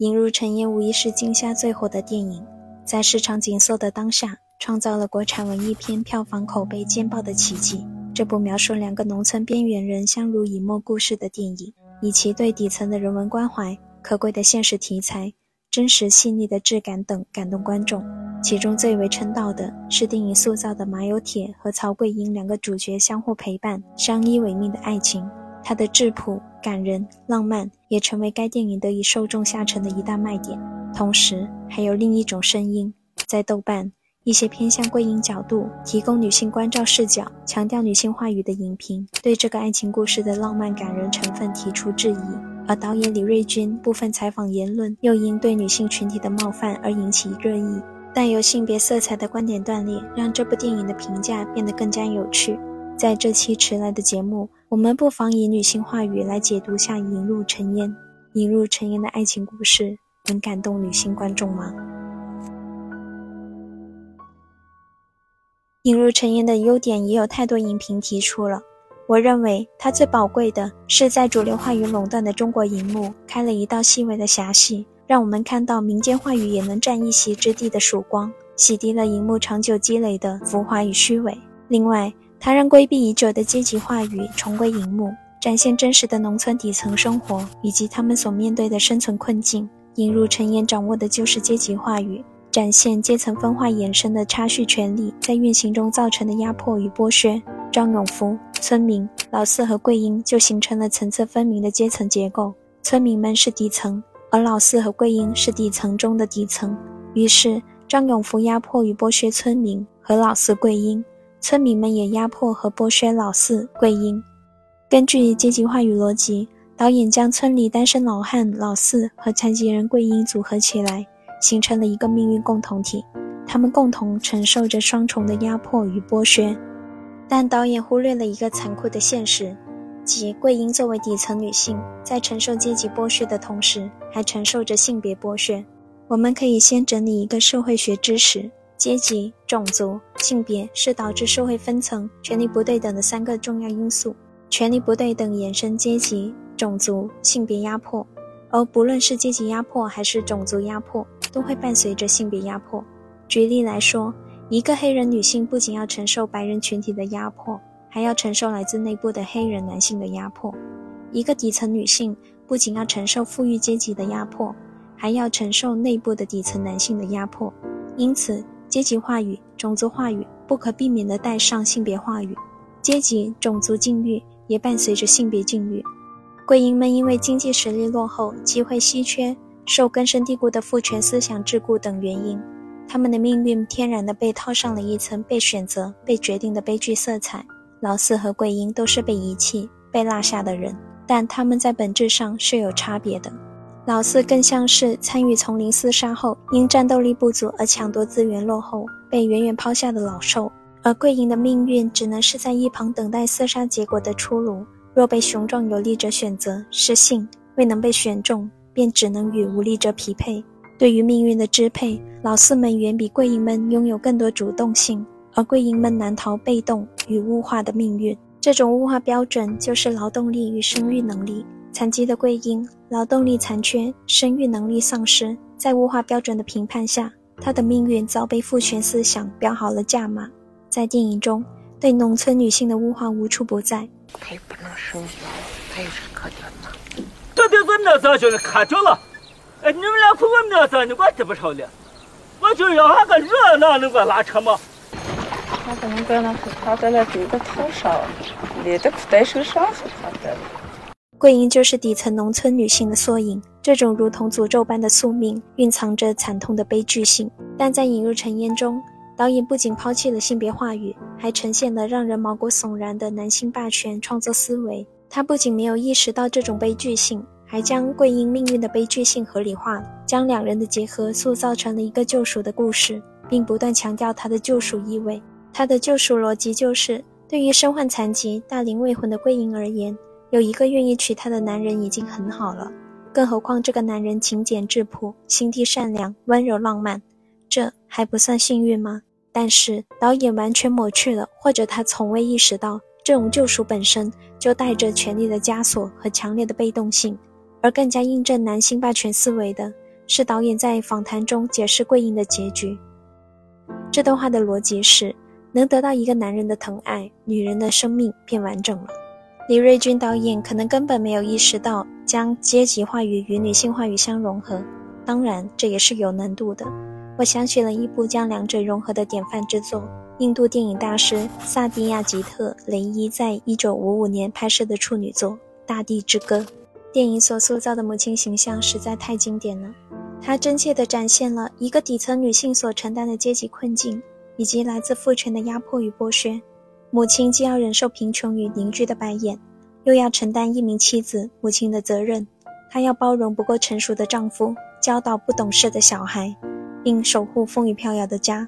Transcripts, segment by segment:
引入尘烟无疑是今夏最火的电影，在市场紧缩的当下，创造了国产文艺片票房口碑尖爆的奇迹。这部描述两个农村边缘人相濡以沫故事的电影，以其对底层的人文关怀、可贵的现实题材、真实细腻的质感等感动观众。其中最为称道的是电影塑造的马有铁和曹桂英两个主角相互陪伴、相依为命的爱情。它的质朴、感人、浪漫，也成为该电影得以受众下沉的一大卖点。同时，还有另一种声音，在豆瓣。一些偏向桂英角度、提供女性关照视角、强调女性话语的影评，对这个爱情故事的浪漫感人成分提出质疑；而导演李瑞军部分采访言论又因对女性群体的冒犯而引起热议。带有性别色彩的观点断裂，让这部电影的评价变得更加有趣。在这期迟来的节目，我们不妨以女性话语来解读下《引入尘烟》。《引入尘烟》的爱情故事能感动女性观众吗？引入尘烟的优点也有太多影评提出了。我认为它最宝贵的是在主流话语垄断的中国荧幕开了一道细微的狭隙，让我们看到民间话语也能占一席之地的曙光，洗涤了荧幕长久积累的浮华与虚伪。另外，它让规避已久的阶级话语重归荧幕，展现真实的农村底层生活以及他们所面对的生存困境。引入陈岩掌握的就是阶级话语。展现阶层分化衍生的差序权利在运行中造成的压迫与剥削。张永福、村民老四和桂英就形成了层次分明的阶层结构。村民们是底层，而老四和桂英是底层中的底层。于是，张永福压迫与剥削村民和老四桂英，村民们也压迫和剥削老四桂英。根据阶级话语逻辑，导演将村里单身老汉老四和残疾人桂英组合起来。形成了一个命运共同体，他们共同承受着双重的压迫与剥削。但导演忽略了一个残酷的现实，即桂英作为底层女性，在承受阶级剥削的同时，还承受着性别剥削。我们可以先整理一个社会学知识：阶级、种族、性别是导致社会分层、权力不对等的三个重要因素。权力不对等衍生阶级、种族、性别压迫，而不论是阶级压迫还是种族压迫。都会伴随着性别压迫。举例来说，一个黑人女性不仅要承受白人群体的压迫，还要承受来自内部的黑人男性的压迫；一个底层女性不仅要承受富裕阶级的压迫，还要承受内部的底层男性的压迫。因此，阶级话语、种族话语不可避免地带上性别话语，阶级、种族境遇也伴随着性别境遇。贵英们因为经济实力落后，机会稀缺。受根深蒂固的父权思想桎梏等原因，他们的命运天然的被套上了一层被选择、被决定的悲剧色彩。老四和桂英都是被遗弃、被落下的人，但他们在本质上是有差别的。老四更像是参与丛林厮杀后，因战斗力不足而抢夺资源落后，被远远抛下的老兽；而桂英的命运只能是在一旁等待厮杀结果的出炉。若被雄壮有力者选择，是幸；未能被选中。便只能与无力者匹配。对于命运的支配，老四们远比桂英们拥有更多主动性，而桂英们难逃被动与物化的命运。这种物化标准就是劳动力与生育能力。残疾的桂英，劳动力残缺，生育能力丧失，在物化标准的评判下，她的命运早被父权思想标好了价码。在电影中，对农村女性的物化无处不在。她也不能生育，她也是可怜的。这点子那咋就是看着了？哎，你们俩哭我那咋你管这不着了？我就要那个热闹，能给我拉扯吗？他可能在那他在那丢在头上，你都不带手上是他的。桂英就是底层农村女性的缩影，这种如同诅咒般的宿命，蕴藏着惨痛的悲剧性。但在引入尘烟中，导演不仅抛弃了性别话语，还呈现了让人毛骨悚然的男性霸权创作思维。他不仅没有意识到这种悲剧性，还将桂英命运的悲剧性合理化，将两人的结合塑造成了一个救赎的故事，并不断强调他的救赎意味。他的救赎逻辑就是：对于身患残疾、大龄未婚的桂英而言，有一个愿意娶她的男人已经很好了，更何况这个男人勤俭质朴、心地善良、温柔浪漫，这还不算幸运吗？但是导演完全抹去了，或者他从未意识到。这种救赎本身就带着权力的枷锁和强烈的被动性，而更加印证男性霸权思维的是导演在访谈中解释桂英的结局。这段话的逻辑是：能得到一个男人的疼爱，女人的生命便完整了。李瑞军导演可能根本没有意识到将阶级话语与女性话语相融合，当然这也是有难度的。我想起了一部将两者融合的典范之作——印度电影大师萨迪亚吉特·雷伊在一九五五年拍摄的处女作《大地之歌》。电影所塑造的母亲形象实在太经典了，它真切地展现了一个底层女性所承担的阶级困境，以及来自父权的压迫与剥削。母亲既要忍受贫穷与邻居的白眼，又要承担一名妻子、母亲的责任。她要包容不够成熟的丈夫，教导不懂事的小孩，并守护风雨飘摇的家。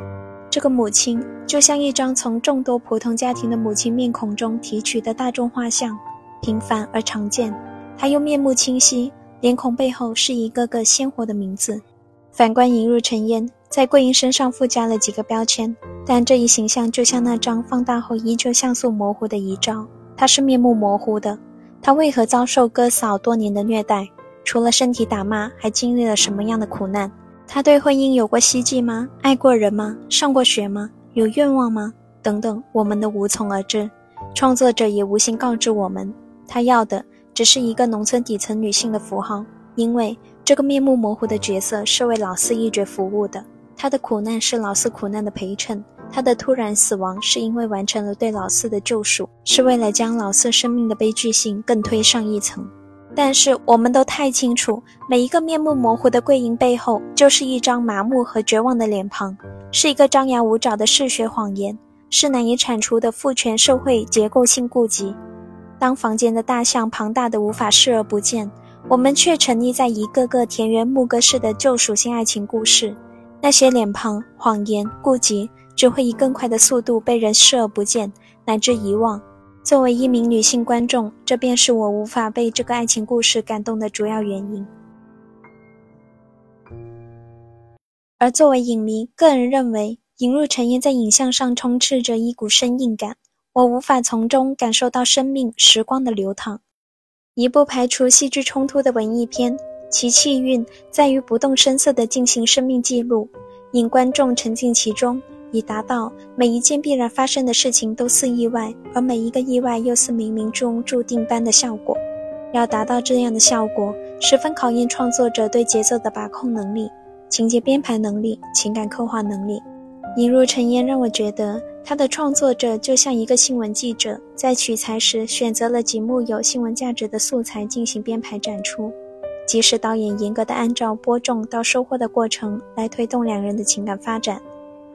这个母亲就像一张从众多普通家庭的母亲面孔中提取的大众画像，平凡而常见。她又面目清晰，脸孔背后是一个个鲜活的名字。反观引入尘烟，在桂英身上附加了几个标签，但这一形象就像那张放大后依旧像素模糊的遗照，她是面目模糊的。他为何遭受哥嫂多年的虐待？除了身体打骂，还经历了什么样的苦难？他对婚姻有过希冀吗？爱过人吗？上过学吗？有愿望吗？等等，我们都无从而知。创作者也无心告知我们，他要的。只是一个农村底层女性的符号，因为这个面目模糊的角色是为老四一角服务的。他的苦难是老四苦难的陪衬，他的突然死亡是因为完成了对老四的救赎，是为了将老四生命的悲剧性更推上一层。但是我们都太清楚，每一个面目模糊的桂英背后，就是一张麻木和绝望的脸庞，是一个张牙舞爪的嗜血谎言，是难以铲除的父权社会结构性痼疾。当房间的大象庞大的无法视而不见，我们却沉溺在一个个田园牧歌式的救赎性爱情故事。那些脸庞、谎言、顾忌，只会以更快的速度被人视而不见，乃至遗忘。作为一名女性观众，这便是我无法被这个爱情故事感动的主要原因。而作为影迷，个人认为，引入尘烟在影像上充斥着一股生硬感。我无法从中感受到生命时光的流淌。一部排除戏剧冲突的文艺片，其气韵在于不动声色地进行生命记录，引观众沉浸其中，以达到每一件必然发生的事情都似意外，而每一个意外又似冥冥中注定般的效果。要达到这样的效果，十分考验创作者对节奏的把控能力、情节编排能力、情感刻画能力。引入尘烟让我觉得。他的创作者就像一个新闻记者，在取材时选择了几幕有新闻价值的素材进行编排展出，即使导演严格的按照播种到收获的过程来推动两人的情感发展，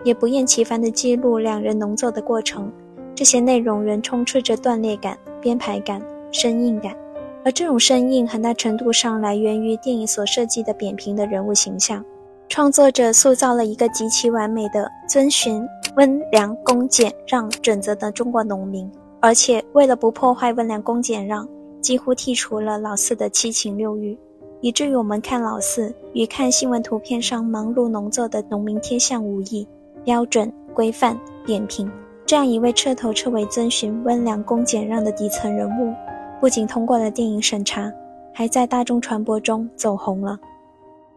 也不厌其烦地记录两人农作的过程。这些内容仍充斥着断裂感、编排感、生硬感，而这种生硬很大程度上来源于电影所设计的扁平的人物形象。创作者塑造了一个极其完美的遵循。温良恭俭让准则的中国农民，而且为了不破坏温良恭俭让，几乎剔除了老四的七情六欲，以至于我们看老四与看新闻图片上忙碌农作的农民天象无异。标准、规范、扁平，这样一位彻头彻尾遵循温良恭俭让的底层人物，不仅通过了电影审查，还在大众传播中走红了。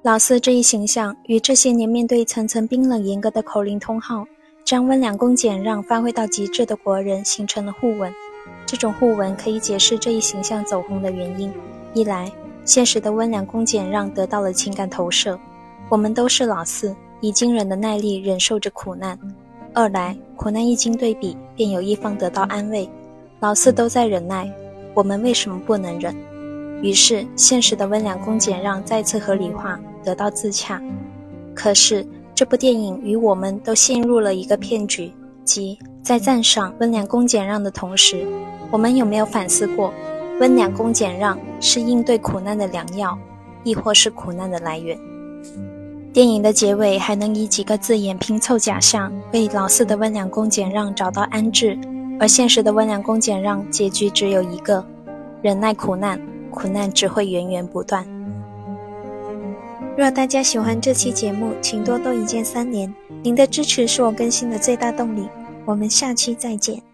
老四这一形象与这些年面对层层冰冷严格的口令通号。将温良恭俭让发挥到极致的国人形成了互文，这种互文可以解释这一形象走红的原因：一来，现实的温良恭俭让得到了情感投射，我们都是老四，以惊人的耐力忍受着苦难；二来，苦难一经对比，便有一方得到安慰，老四都在忍耐，我们为什么不能忍？于是，现实的温良恭俭让再次合理化，得到自洽。可是。这部电影与我们都陷入了一个骗局，即在赞赏温良恭俭让的同时，我们有没有反思过，温良恭俭让是应对苦难的良药，亦或是苦难的来源？电影的结尾还能以几个字眼拼凑假象，为老四的温良恭俭让找到安置，而现实的温良恭俭让结局只有一个：忍耐苦难，苦难只会源源不断。若大家喜欢这期节目，请多多一键三连，您的支持是我更新的最大动力。我们下期再见。